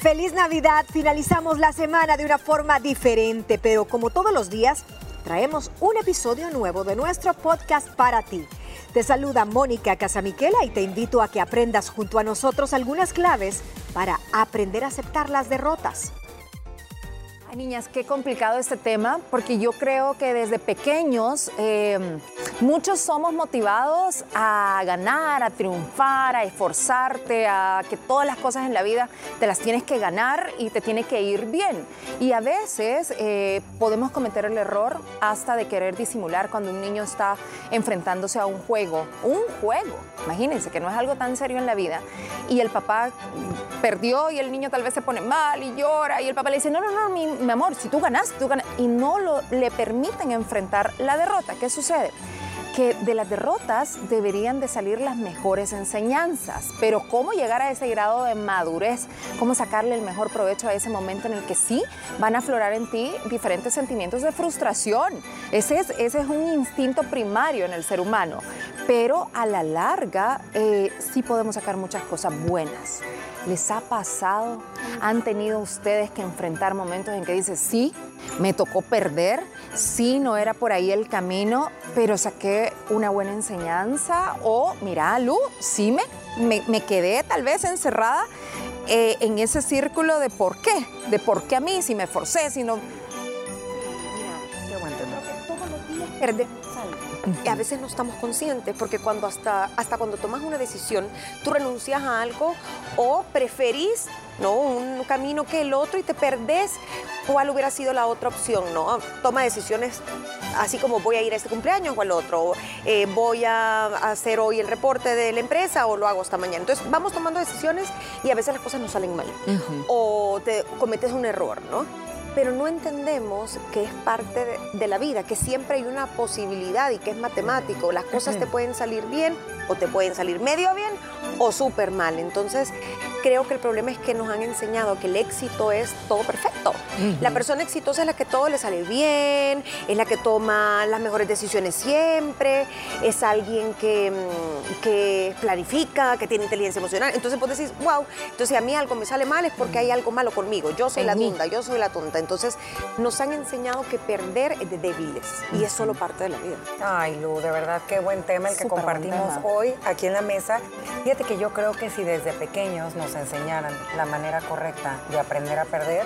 Feliz Navidad, finalizamos la semana de una forma diferente, pero como todos los días, traemos un episodio nuevo de nuestro podcast para ti. Te saluda Mónica Casamiquela y te invito a que aprendas junto a nosotros algunas claves para aprender a aceptar las derrotas. Niñas, qué complicado este tema, porque yo creo que desde pequeños eh, muchos somos motivados a ganar, a triunfar, a esforzarte, a que todas las cosas en la vida te las tienes que ganar y te tiene que ir bien. Y a veces eh, podemos cometer el error hasta de querer disimular cuando un niño está enfrentándose a un juego, un juego, imagínense que no es algo tan serio en la vida, y el papá perdió y el niño tal vez se pone mal y llora y el papá le dice, no, no, no, mi, mi amor, si tú ganas, tú ganas, y no le permiten enfrentar la derrota. ¿Qué sucede? que de las derrotas deberían de salir las mejores enseñanzas, pero cómo llegar a ese grado de madurez, cómo sacarle el mejor provecho a ese momento en el que sí van a aflorar en ti diferentes sentimientos de frustración. Ese es, ese es un instinto primario en el ser humano, pero a la larga eh, sí podemos sacar muchas cosas buenas. ¿Les ha pasado? ¿Han tenido ustedes que enfrentar momentos en que dices, sí, me tocó perder, sí, no era por ahí el camino, pero saqué una buena enseñanza? O, mira, Lu, sí me, me, me quedé tal vez encerrada eh, en ese círculo de por qué, de por qué a mí, si me forcé, si no... Qué buen tema. Todos los días. Y a veces no estamos conscientes porque cuando hasta, hasta cuando tomas una decisión, tú renuncias a algo o preferís ¿no? un camino que el otro y te perdés cuál hubiera sido la otra opción, ¿no? Toma decisiones así como voy a ir a este cumpleaños o al otro, eh, voy a hacer hoy el reporte de la empresa o lo hago esta mañana. Entonces vamos tomando decisiones y a veces las cosas no salen mal o te cometes un error, ¿no? Pero no entendemos que es parte de, de, la vida, que siempre hay una posibilidad y que es matemático. Las cosas te pueden salir bien o te pueden salir medio bien o súper mal. Entonces, creo que el problema es que nos han enseñado que el éxito es todo perfecto. Uh -huh. La persona exitosa es la que todo le sale bien, es la que toma las mejores decisiones siempre, es alguien que, que planifica, que tiene inteligencia emocional. Entonces, vos decís, wow, entonces si a mí algo me sale mal es porque hay algo malo conmigo. Yo soy la tonta, yo soy la tonta. Entonces, nos han enseñado que perder es de débiles y es solo parte de la vida. Ay, Lu, de verdad, qué buen tema el que Super compartimos hoy aquí en la mesa. Fíjate que yo creo que si desde pequeños nos enseñaran la manera correcta de aprender a perder,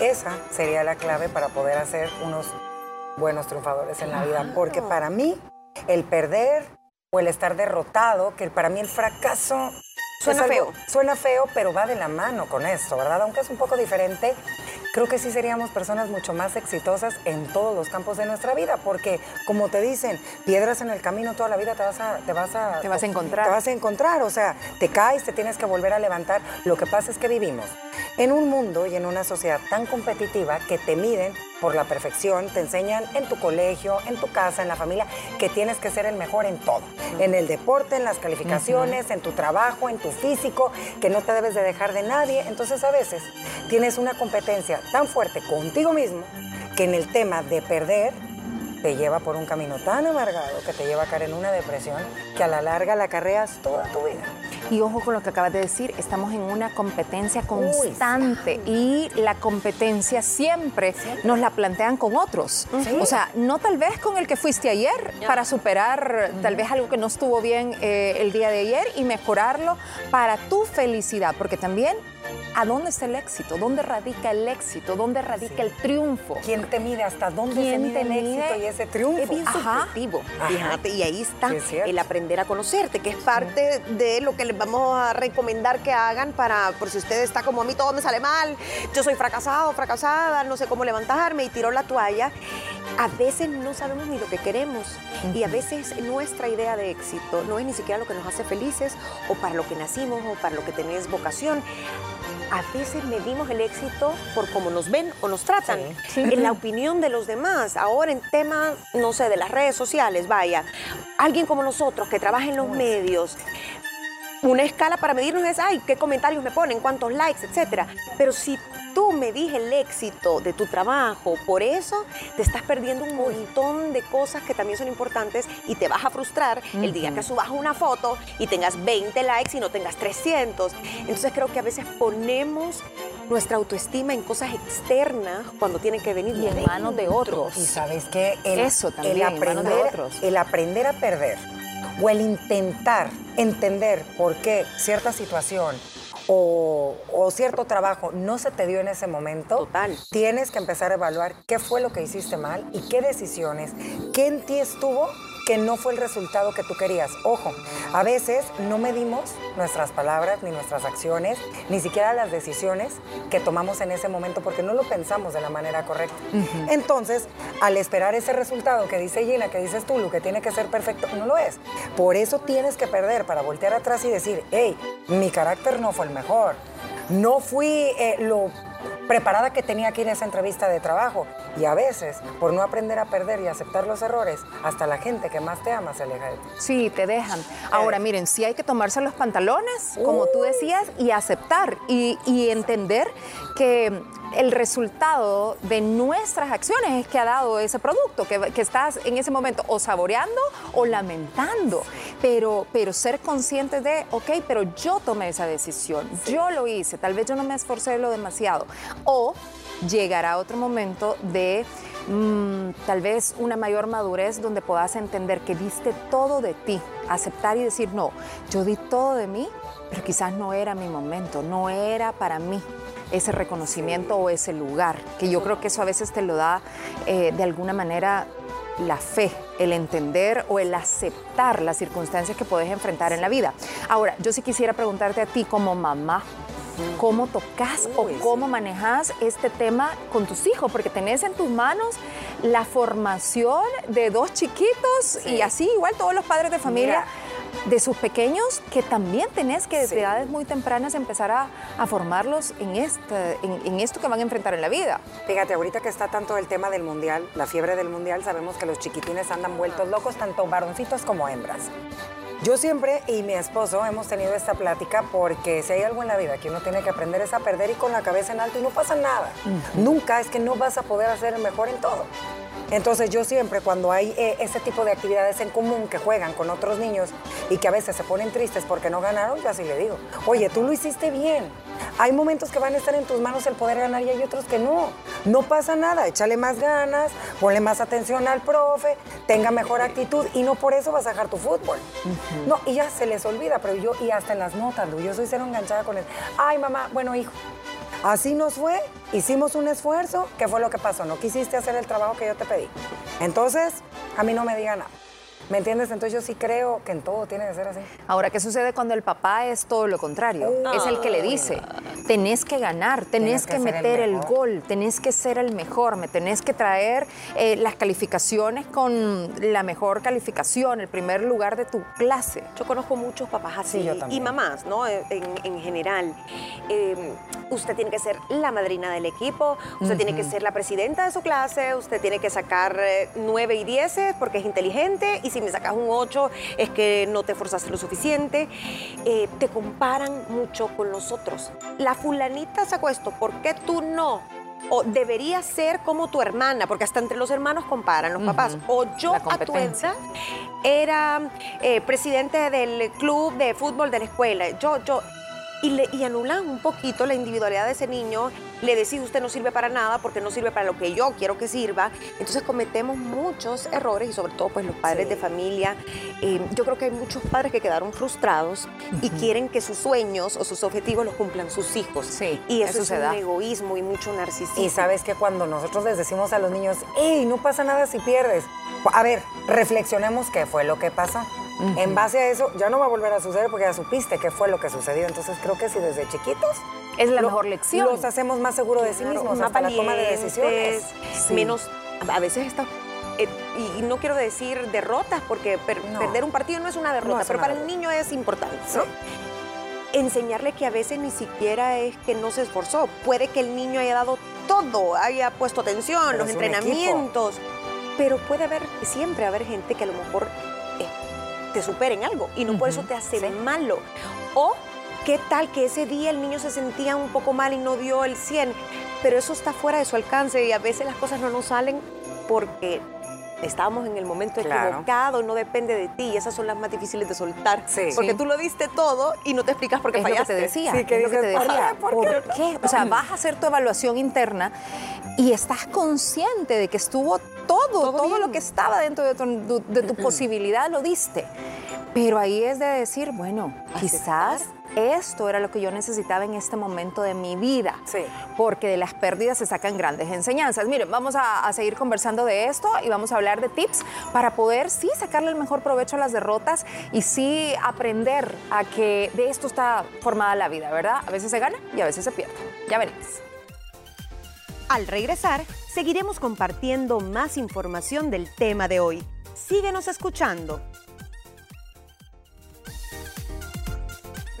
esa sería la clave para poder hacer unos buenos triunfadores en la vida. Porque para mí, el perder o el estar derrotado, que para mí el fracaso Suena algo, feo. Suena feo, pero va de la mano con esto, ¿verdad? Aunque es un poco diferente, creo que sí seríamos personas mucho más exitosas en todos los campos de nuestra vida, porque como te dicen, piedras en el camino toda la vida te vas a te vas a te vas a encontrar. Te vas a encontrar, o sea, te caes, te tienes que volver a levantar. Lo que pasa es que vivimos en un mundo y en una sociedad tan competitiva que te miden por la perfección, te enseñan en tu colegio, en tu casa, en la familia, que tienes que ser el mejor en todo. Uh -huh. En el deporte, en las calificaciones, uh -huh. en tu trabajo, en tu físico, que no te debes de dejar de nadie. Entonces a veces tienes una competencia tan fuerte contigo mismo que en el tema de perder te lleva por un camino tan amargado que te lleva a caer en una depresión que a la larga la carreas toda tu vida. Y ojo con lo que acabas de decir, estamos en una competencia constante Uy, y la competencia siempre, nos la plantean con otros. O sea, no tal vez con el que fuiste ayer para superar uh -huh. tal vez algo que no estuvo bien eh, el día de ayer y mejorarlo para tu felicidad, porque también ¿A dónde está el éxito? ¿Dónde radica el éxito? ¿Dónde radica sí. el triunfo? ¿Quién te mide? ¿Hasta dónde se mide el éxito y ese triunfo? Es bien Ajá. subjetivo, fíjate, y ahí está el aprender a conocerte, que es parte sí. de lo que les vamos a recomendar que hagan para, por si usted está como a mí, todo me sale mal, yo soy fracasado, fracasada, no sé cómo levantarme y tiró la toalla. A veces no sabemos ni lo que queremos uh -huh. y a veces nuestra idea de éxito no es ni siquiera lo que nos hace felices o para lo que nacimos o para lo que tenés vocación a veces medimos el éxito por cómo nos ven o nos tratan, sí. en la opinión de los demás. Ahora en temas, no sé, de las redes sociales, vaya, alguien como nosotros que trabaja en los medios, una escala para medirnos es, ay, qué comentarios me ponen, cuántos likes, etcétera. Pero si tú medís el éxito de tu trabajo, por eso te estás perdiendo un montón de cosas que también son importantes y te vas a frustrar uh -huh. el día que subas una foto y tengas 20 likes y no tengas 300. Entonces creo que a veces ponemos nuestra autoestima en cosas externas cuando tienen que venir Y en manos de otros. Y sabes que el, Eso también, el en manos de aprender, otros. el aprender a perder o el intentar entender por qué cierta situación o, o cierto trabajo no se te dio en ese momento, Total. tienes que empezar a evaluar qué fue lo que hiciste mal y qué decisiones, qué en ti estuvo que no fue el resultado que tú querías. Ojo, a veces no medimos nuestras palabras ni nuestras acciones, ni siquiera las decisiones que tomamos en ese momento porque no lo pensamos de la manera correcta. Entonces, al esperar ese resultado que dice Gina, que dices tú, lo que tiene que ser perfecto, no lo es. Por eso tienes que perder para voltear atrás y decir, hey, mi carácter no fue el mejor. No fui eh, lo preparada que tenía que ir a esa entrevista de trabajo. Y a veces, por no aprender a perder y aceptar los errores, hasta la gente que más te ama se aleja de ti. Sí, te dejan. Ahora, miren, sí hay que tomarse los pantalones, como tú decías, y aceptar y, y entender que el resultado de nuestras acciones es que ha dado ese producto, que, que estás en ese momento o saboreando o lamentando. Pero, pero ser consciente de, ok, pero yo tomé esa decisión, yo lo hice, tal vez yo no me esforcé lo demasiado. O llegará otro momento de mm, tal vez una mayor madurez donde puedas entender que diste todo de ti, aceptar y decir, no, yo di todo de mí, pero quizás no era mi momento, no era para mí ese reconocimiento o ese lugar, que yo creo que eso a veces te lo da eh, de alguna manera la fe, el entender o el aceptar las circunstancias que puedes enfrentar en la vida. Ahora, yo sí quisiera preguntarte a ti como mamá, ¿cómo tocas o sí. cómo manejas este tema con tus hijos? Porque tenés en tus manos la formación de dos chiquitos y así igual todos los padres de familia. De sus pequeños, que también tenés que desde Sí. edades muy tempranas empezar a, a formarlos en, este, en, en esto que van a enfrentar en la vida. Fíjate, ahorita que está tanto el tema del mundial, la fiebre del mundial, sabemos que los chiquitines andan vueltos locos, tanto varoncitos como hembras. Yo siempre y mi esposo hemos tenido esta plática porque si hay algo en la vida que uno tiene que aprender es a perder y con la cabeza en alto y no pasa nada. Nunca es que no vas a poder hacer el mejor en todo. Entonces yo siempre cuando hay eh, ese tipo de actividades en común que juegan con otros niños y que a veces se ponen tristes porque no ganaron, yo así le digo, oye, tú lo hiciste bien. Hay momentos que van a estar en tus manos el poder ganar y hay otros que no. No pasa nada, échale más ganas, ponle más atención al profe, tenga mejor actitud y no por eso vas a dejar tu fútbol. No, y ya se les olvida, pero yo, y hasta en las notas, yo soy cero enganchada con él. Ay, mamá, bueno, hijo, Así nos fue, hicimos un esfuerzo, ¿qué fue lo que pasó? No quisiste hacer el trabajo que yo te pedí. Entonces, a mí no me diga nada. ¿Me entiendes? Entonces yo sí creo que en todo tiene que ser así. Ahora, ¿qué sucede cuando el papá es todo lo contrario? Es el que le dice, tenés que ganar, tenés que, que ser el meter el, gol, tenés que ser el mejor, me tenés que traer eh, las calificaciones con la mejor calificación, el primer lugar de tu clase. Yo conozco muchos papás así Sí, yo y mamás, ¿no? En, en general. Eh, usted tiene que ser la madrina del equipo, usted tiene que ser la presidenta de su clase, usted tiene que sacar eh, 9 y 10 porque es inteligente y si me sacas un 8 es que no te esforzaste lo suficiente. Eh, te comparan mucho con los otros. La fulanita sacó esto, ¿por qué tú no? O debería ser como tu hermana, porque hasta entre los hermanos comparan los papás. O yo a tu edad era eh, presidente del club de fútbol de la escuela. Yo, yo. Y, le, y anulan un poquito la individualidad de ese niño, le decís usted no sirve para nada porque no sirve para lo que yo quiero que sirva. Entonces cometemos muchos errores y sobre todo pues los padres de familia. Eh, yo creo que hay muchos padres que quedaron frustrados y quieren que sus sueños o sus objetivos los cumplan sus hijos. Sí, y eso, eso es se un da. egoísmo y mucho narcisismo. Y sabes que cuando nosotros les decimos a los niños, hey, no pasa nada si pierdes. A ver, reflexionemos qué fue lo que pasó. En base a eso, ya no va a volver a suceder porque ya supiste qué fue lo que sucedió. Entonces creo que si desde chiquitos Es la lo- mejor lección. los hacemos más seguros de sí mismos más hasta la toma de valientes, decisiones. Sí. menos, a veces está, eh, y no quiero decir derrotas, porque per- No. perder un partido no es una derrota, No es pero una para el niño es importante. ¿no? Enseñarle que a veces ni siquiera es que no se esforzó, puede que el niño haya dado todo, haya puesto atención, Pero los entrenamientos, pero puede haber, siempre haber gente que a lo mejor te supera en algo y no por eso te hace malo. O qué tal que ese día el niño se sentía un poco mal y no dio el 100, pero eso está fuera de su alcance y a veces las cosas no nos salen porque estábamos en el momento Claro. equivocado, no depende de ti. Y esas son las más difíciles de soltar. Sí. Porque Sí. tú lo diste todo y no te explicas por qué es lo que fallaste. te decía. Sí, que es lo que te decía. "Ay, ¿por ¿Por, qué qué? O sea, vas a hacer tu evaluación interna y estás consciente de que estuvo todo, todo, lo que estaba dentro de tu, de tu posibilidad lo diste. Pero ahí es de decir, bueno, quizás esto era lo que yo necesitaba en este momento de mi vida. Sí. Porque de las pérdidas se sacan grandes enseñanzas. Miren, vamos a, a seguir conversando de esto y vamos a hablar de tips para poder sí sacarle el mejor provecho a las derrotas y sí aprender a que de esto está formada la vida, ¿verdad? A veces se gana y a veces se pierde. Ya veremos. Al regresar, seguiremos compartiendo más información del tema de hoy. Síguenos escuchando.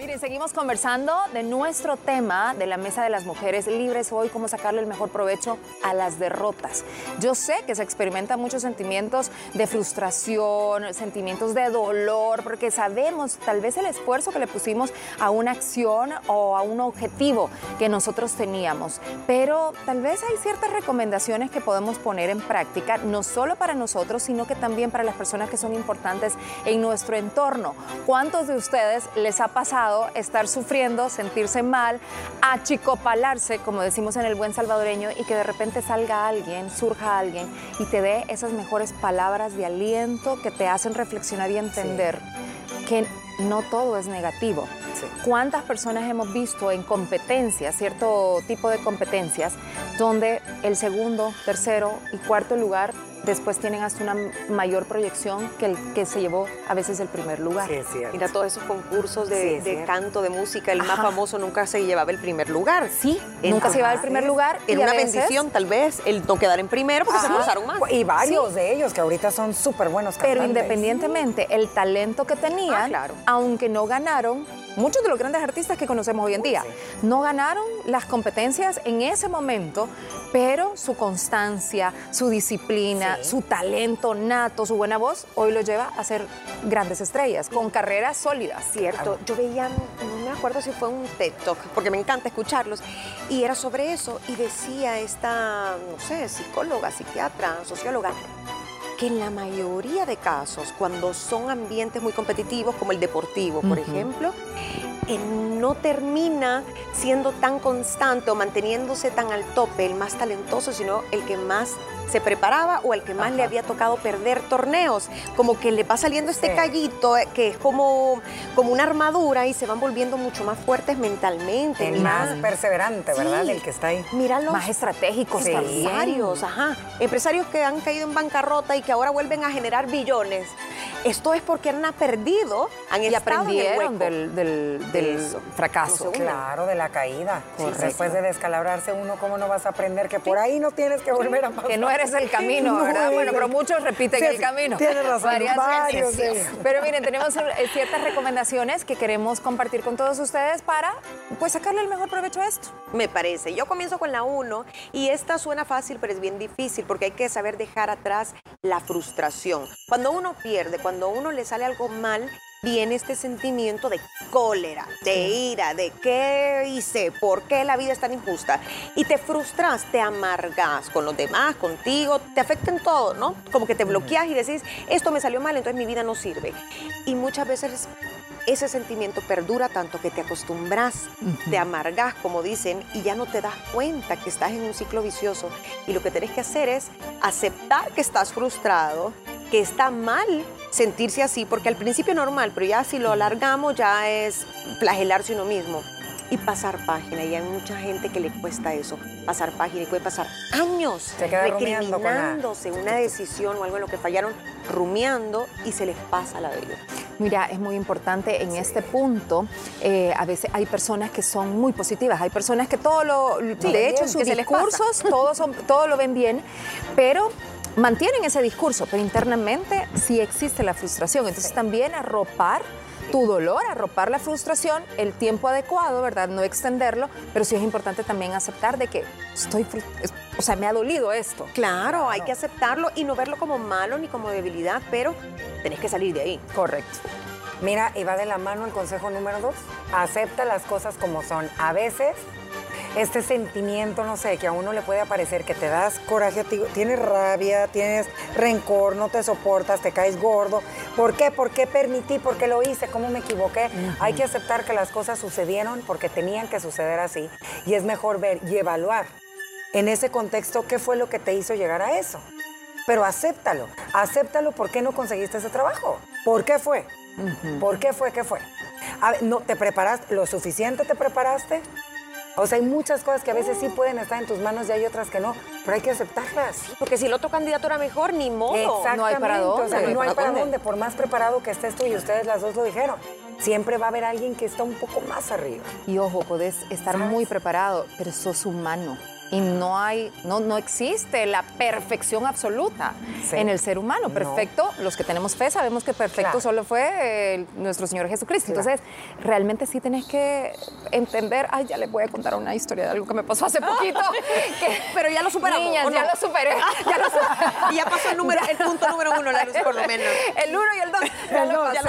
Miren, seguimos conversando de nuestro tema de la Mesa de las Mujeres Libres hoy, cómo sacarle el mejor provecho a las derrotas. Yo sé que se experimentan muchos sentimientos de frustración, sentimientos de dolor, porque sabemos tal vez el esfuerzo que le pusimos a una acción o a un objetivo que nosotros teníamos, pero tal vez hay ciertas recomendaciones que podemos poner en práctica, no solo para nosotros, sino que también para las personas que son importantes en nuestro entorno. ¿Cuántos de ustedes les ha pasado estar sufriendo, sentirse mal, achicopalarse, como decimos en el buen salvadoreño, y que de repente salga alguien, surja alguien y te dé esas mejores palabras de aliento que te hacen reflexionar y entender que no todo es negativo? Sí. ¿Cuántas personas hemos visto en competencias, cierto tipo de competencias, donde el segundo, tercero y cuarto lugar después tienen hasta una mayor proyección que el que se llevó a veces el primer lugar? Sí, es cierto. Mira todos esos concursos Sí, de, es de cierto. canto, de música. El más famoso nunca se llevaba el primer lugar. Sí, nunca se llevaba el primer lugar. Era una veces- bendición, tal vez, el no quedar en primero porque se Ajá. esforzaron más. Y varios de ellos que ahorita son súper buenos cantantes. Pero independientemente, el talento que tenían, Ah, claro. aunque no ganaron, muchos de los grandes artistas que conocemos hoy en día, no ganaron las competencias en ese momento, pero su constancia, su disciplina, Sí. su talento nato, su buena voz, hoy lo lleva a ser grandes estrellas, con carreras sólidas. Cierto, yo veía, no me acuerdo si fue un TED Talk, porque me encanta escucharlos, y era sobre eso, y decía esta, no sé, psicóloga, psiquiatra, socióloga, que en la mayoría de casos, cuando son ambientes muy competitivos, como el deportivo, por ejemplo, no termina siendo tan constante o manteniéndose tan al tope el más talentoso, sino el que más se preparaba o el que más le había tocado perder torneos. Como que le va saliendo este Sí. callito eh, que es como, como una armadura y se van volviendo mucho más fuertes mentalmente. El más perseverante, ¿verdad? Sí. El que está ahí. mira los Más estratégicos Sí. empresarios, ajá, empresarios que han caído en bancarrota y que ahora vuelven a generar billones. Esto es porque han perdido, han Y estado en el aprendieron del, del- del Eso. fracaso. No. Claro, de la caída. Correcto. Después de descalabrarse uno, ¿cómo no vas a aprender que por ahí no tienes que volver a pasar? Que no eres el camino, No ¿verdad? Bueno, pero muchos repiten Sí, el sí, camino. tienes razón, Varias varios veces. de ellos. Pero miren, tenemos eh, ciertas recomendaciones que queremos compartir con todos ustedes para pues sacarle el mejor provecho a esto. Me parece. Yo comienzo con la 1 y esta suena fácil, pero es bien difícil porque hay que saber dejar atrás la frustración. Cuando uno pierde, cuando a uno le sale algo mal, viene este sentimiento de cólera, de ira, de qué hice, por qué la vida es tan injusta. Y te frustras, te amargas con los demás, contigo, te afecta en todo, ¿no? Como que te bloqueas y decís, esto me salió mal, entonces mi vida no sirve. Y muchas veces ese sentimiento perdura tanto que te acostumbras, te amargas, como dicen, y ya no te das cuenta que estás en un ciclo vicioso. Y lo que tenés que hacer es aceptar que estás frustrado, que está mal sentirse así, porque al principio es normal, pero ya si lo alargamos ya es flagelarse uno mismo. Y pasar página, y hay mucha gente que le cuesta eso, pasar página, y puede pasar años Se queda rumiando con la- recriminándose una decisión o algo en lo que fallaron, rumiando, y se les pasa la vida. Mira, es muy importante en este punto. eh, a veces hay personas que son muy positivas, hay personas que todo lo, de hecho, bien, sus discursos, todos son, todo lo ven bien, pero mantienen ese discurso, pero internamente sí existe la frustración. Entonces también arropar tu dolor, arropar la frustración, el tiempo adecuado, ¿verdad? No extenderlo, pero sí es importante también aceptar de que estoy, o sea, me ha dolido esto. Claro, hay que aceptarlo y no verlo como malo ni como debilidad, pero tenés que salir de ahí. Correcto. Mira, y va de la mano el consejo número dos. Acepta las cosas como son. A veces este sentimiento, no sé, que a uno le puede aparecer que te das coraje a ti, tienes rabia, tienes rencor, no te soportas, te caes gordo. ¿Por qué? ¿Por qué permití? ¿Por qué lo hice? ¿Cómo me equivoqué? Hay que aceptar que las cosas sucedieron porque tenían que suceder así. Y es mejor ver y evaluar en ese contexto qué fue lo que te hizo llegar a eso. Pero acéptalo, acéptalo por qué no conseguiste ese trabajo. ¿Por qué fue? ¿Por qué fue? ¿Qué fue? A ver, no, ¿Te preparaste? ¿Lo suficiente te preparaste? O sea, hay muchas cosas que a veces sí pueden estar en tus manos y hay otras que no, pero hay que aceptarlas. Porque si el otro candidato era mejor, ni modo. Exactamente. No hay para dónde. O sea, No hay para para dónde. dónde, por más preparado que estés tú y ustedes las dos lo dijeron. Siempre va a haber alguien que está un poco más arriba. Y ojo, podés estar ¿Sabes? muy preparado, pero sos humano. Y no hay, no, no existe la perfección absoluta Sí. en el ser humano. No. Perfecto, los que tenemos fe sabemos que perfecto Claro. solo fue nuestro Señor Jesucristo. Claro. Entonces, realmente sí tenés que entender. Ay, ya les voy a contar una historia de algo que me pasó hace poquito. que- Pero ya lo superamos, Niñas, ¿o ya lo superé. Ya lo superé. Y ya pasó el, número, el punto número uno, la luz, por lo menos. El uno y el dos. Ya lo ya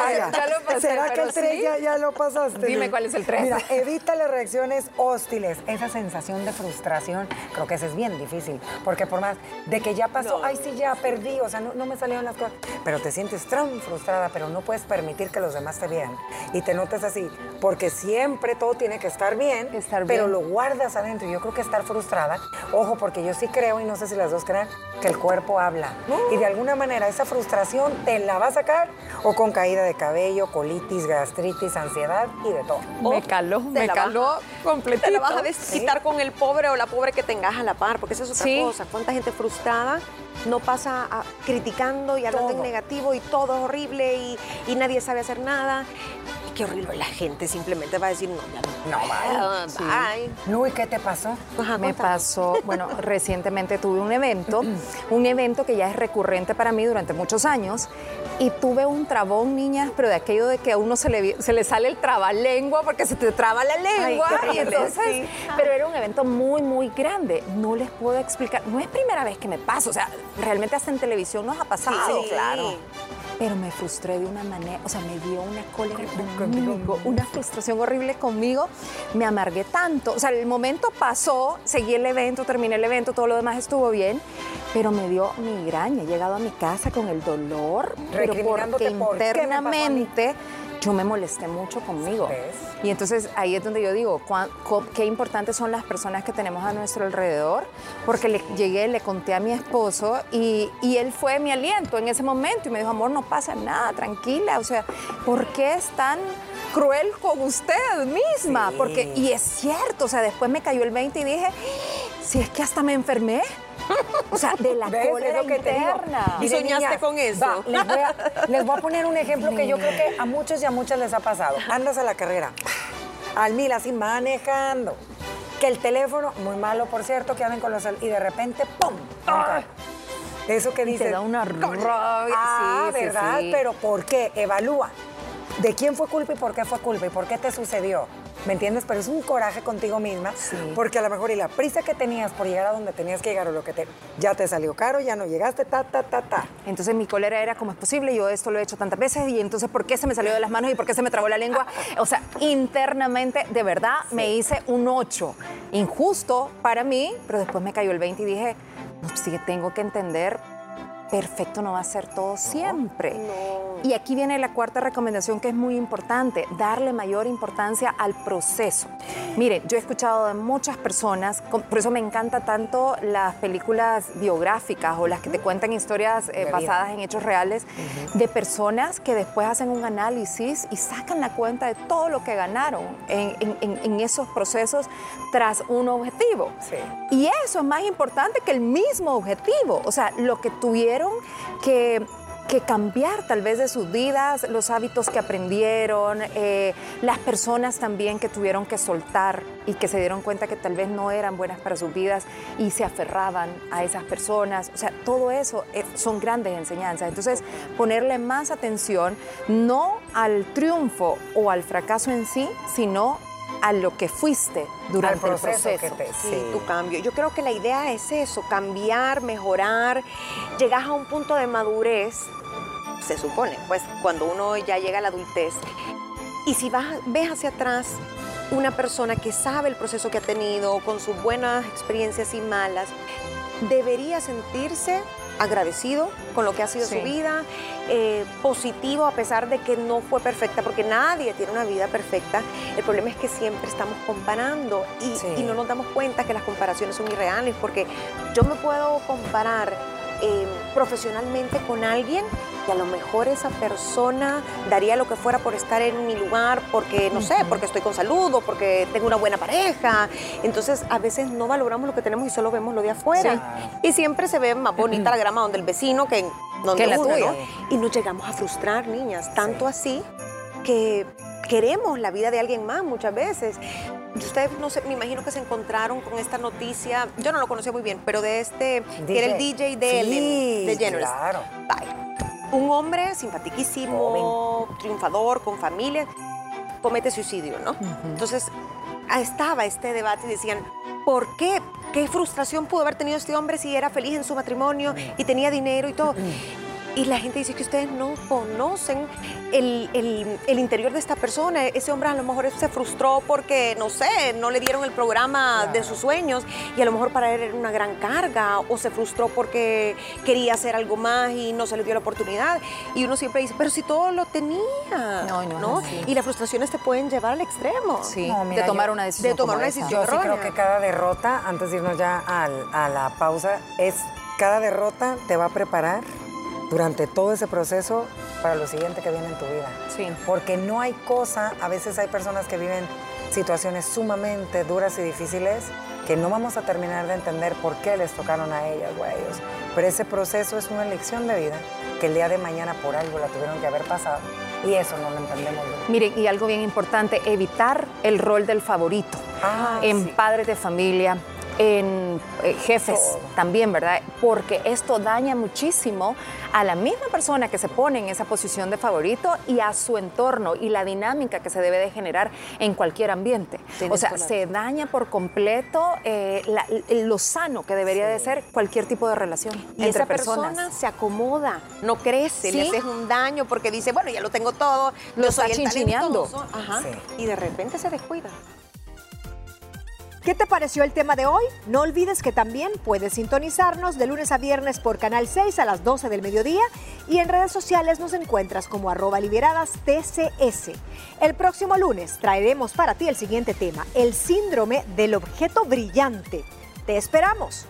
lo pasé, ¿Será que el 3 sí. ya, ya lo pasaste? Dime cuál es el tres. Mira, evita las reacciones hostiles. Esa sensación de frustración, creo que eso es bien difícil. Porque por más de que ya pasó, No. ay, sí, ya perdí, o sea, no, no me salieron las cosas. Pero te sientes tan frustrada, pero no puedes permitir que los demás te vean. Y te notes así, porque siempre todo tiene que estar bien, Estar pero bien. lo guardas adentro. Y yo creo que estar frustrada, ojo, porque yo sí creo, y no sé si las dos crean, que el cuerpo habla. Y de alguna manera esa frustración te la va a sacar o con caída de cabello, colitis, gastritis, ansiedad y de todo. Me caló, me caló completito. Te la vas a desquitar con el pobre o la pobre que tengas a la par, porque esa es otra Sí. cosa. ¿Cuánta gente frustrada no pasa a- criticando y hablando Todo. en negativo y todo es horrible y, y nadie sabe hacer nada? Qué horrible la gente simplemente va a decir, no, ya no. No, bye. Sí. Bye. Luis, ¿qué te pasó? Ajá, Me pasó, bueno, recientemente tuve un evento, un evento que ya es recurrente para mí durante muchos años, y tuve un trabón, niñas, pero de aquello de que a uno se le, se le sale el trabalengua porque se te traba la lengua. qué y horrible, entonces, sí. pero era un evento muy, muy grande. No les puedo explicar, no es primera vez que me pasa, o sea, realmente hasta en televisión nos ha pasado. Sí, claro. Pero me frustré de una manera, o sea, me dio una cólera conmigo, una frustración horrible conmigo. Me amargué tanto. O sea, el momento pasó, seguí el evento, terminé el evento, todo lo demás estuvo bien, pero me dio migraña. He llegado a mi casa con el dolor, pero porque internamente yo me molesté mucho conmigo. Y entonces ahí es donde yo digo, cuán- qué importantes son las personas que tenemos a nuestro alrededor, porque le llegué, le conté a mi esposo y, y él fue mi aliento en ese momento y me dijo, amor, no pasa nada, tranquila, o sea, ¿por qué es tan cruel con usted misma? Sí. Porque, y es cierto, o sea, después me cayó el 20 y dije, si es que hasta me enfermé. O sea, de la ¿Ves? cólera Es lo que te interna. Y soñaste con eso. va, les, voy a, les voy a poner un ejemplo que yo creo que a muchos y a muchas les ha pasado. Andas a la carrera, al mil así manejando. Que el teléfono, muy malo por cierto, que anden con los... Y de repente, ¡pum! Eso que Y dices... te da una rabia. Ah, sí, sí, ¿verdad? sí. Pero ¿por qué? Evalúa. ¿De quién fue culpa y por qué fue culpa y por qué te sucedió? ¿Me entiendes? Pero es un coraje contigo misma, Sí. porque a lo mejor y la prisa que tenías por llegar a donde tenías que llegar o lo que te ya te salió caro, ya no llegaste, ta ta ta ta. Entonces mi cólera era, ¿cómo es posible? Yo esto lo he hecho tantas veces y entonces ¿por qué se me salió de las manos y por qué se me trabó la lengua? O sea, internamente, de verdad, me hice un 8. Injusto para mí, pero después me cayó el 20 y dije, no, sí, tengo que entender, perfecto no va a ser todo siempre. Y aquí viene la cuarta recomendación que es muy importante, darle mayor importancia al proceso. Miren, yo he escuchado de muchas personas, por eso me encanta tanto las películas biográficas o las que te cuentan historias eh, basadas en hechos reales, de personas que después hacen un análisis y sacan la cuenta de todo lo que ganaron en, en- en- en esos procesos tras un objetivo. Sí. Y eso es más importante que el mismo objetivo, o sea, lo que tuvieron que, cambiar tal vez de sus vidas, los hábitos que aprendieron, eh, las personas también que tuvieron que soltar y que se dieron cuenta que tal vez no eran buenas para sus vidas y se aferraban a esas personas, o sea, todo eso eh, son grandes enseñanzas. Entonces, ponerle más atención no al triunfo o al fracaso en sí, sino a lo que fuiste durante proceso el que proceso. te- Sí, Sí. tu cambio. Yo creo que la idea es eso, cambiar, mejorar. Llegas a un punto de madurez, se supone, pues cuando uno ya llega a la adultez. Y si vas, ves hacia atrás, una persona que sabe el proceso que ha tenido, con sus buenas experiencias y malas, debería sentirse agradecido con lo que ha sido su vida, eh, positivo a pesar de que no fue perfecta, porque nadie tiene una vida perfecta. El problema es que siempre estamos comparando y, y no nos damos cuenta que las comparaciones son irreales, porque yo me puedo comparar eh, profesionalmente con alguien y a lo mejor esa persona daría lo que fuera por estar en mi lugar, porque no sé, porque estoy con salud o porque tengo una buena pareja. Entonces a veces no valoramos lo que tenemos y solo vemos lo de afuera. Y siempre se ve más bonita la grama donde el vecino que donde la uno, Y nos llegamos a frustrar, niñas, tanto así que queremos la vida de alguien más muchas veces. Ustedes, no sé, me imagino que se encontraron con esta noticia, yo no lo conocía muy bien, pero de este, que era el DJ de sí, de Generous. claro. Un hombre simpatiquísimo, triunfador, con familia, comete suicidio, ¿no? Entonces, estaba este debate y decían, ¿por qué? ¿Qué frustración pudo haber tenido este hombre si era feliz en su matrimonio y tenía dinero y todo? Y la gente dice que ustedes no conocen el, interior de esta persona. Ese hombre a lo mejor se frustró porque, no sé, no le dieron el programa de sus sueños y a lo mejor para él era una gran carga o se frustró porque quería hacer algo más y no se le dio la oportunidad. Y uno siempre dice, pero si todo lo tenía. No, no. Y las frustraciones te pueden llevar al extremo. Sí, de tomar una decisión. De tomar una decisión. Yo sí creo que cada derrota, antes de irnos ya a la pausa, es cada derrota te va a preparar durante todo ese proceso para lo siguiente que viene en tu vida. Sí. Porque no hay cosa, a veces hay personas que viven situaciones sumamente duras y difíciles que no vamos a terminar de entender por qué les tocaron a ellas o a ellos. Pero ese proceso es una lección de vida que el día de mañana por algo la tuvieron que haber pasado y eso no lo entendemos. Miren, y algo bien importante, evitar el rol del favorito ah, en padres de familia, en eh, jefes también, ¿verdad? Porque esto daña muchísimo a la misma persona que se pone en esa posición de favorito y a su entorno y la dinámica que se debe de generar en cualquier ambiente. o sea, se daña por completo eh, lo sano que debería de ser cualquier tipo de relación y esa persona se acomoda, no crece, le haces un daño porque dice, bueno, ya lo tengo todo, lo soy está chinchineando. Y de repente se descuida. ¿Qué te pareció el tema de hoy? No olvides que también puedes sintonizarnos de lunes a viernes por Canal 6 a las 12 del mediodía y en redes sociales nos encuentras como arroba liberadas TCS. El próximo lunes traeremos para ti el siguiente tema, el síndrome del objeto brillante. Te esperamos.